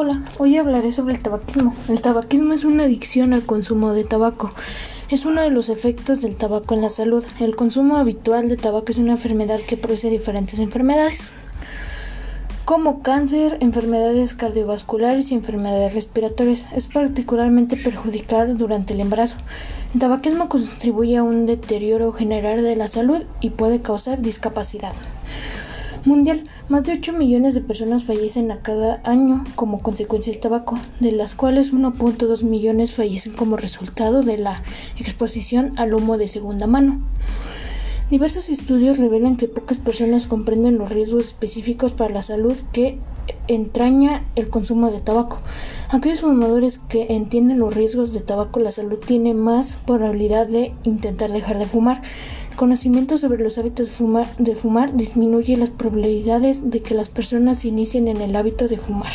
Hola, hoy hablaré sobre el tabaquismo. El tabaquismo es una adicción al consumo de tabaco. Es uno de los efectos del tabaco en la salud. El consumo habitual de tabaco es una enfermedad que produce diferentes enfermedades, como cáncer, enfermedades cardiovasculares y enfermedades respiratorias. Es particularmente perjudicial durante el embarazo. El tabaquismo contribuye a un deterioro general de la salud y puede causar discapacidad mundial. Más de 8 millones de personas fallecen a cada año como consecuencia del tabaco, de las cuales 1.2 millones fallecen como resultado de la exposición al humo de segunda mano. Diversos estudios revelan que pocas personas comprenden los riesgos específicos para la salud que entraña el consumo de tabaco. Aquellos fumadores que entienden los riesgos de tabaco, la salud tiene más probabilidad de intentar dejar de fumar. Conocimiento sobre los hábitos de fumar disminuye las probabilidades de que las personas se inicien en el hábito de fumar.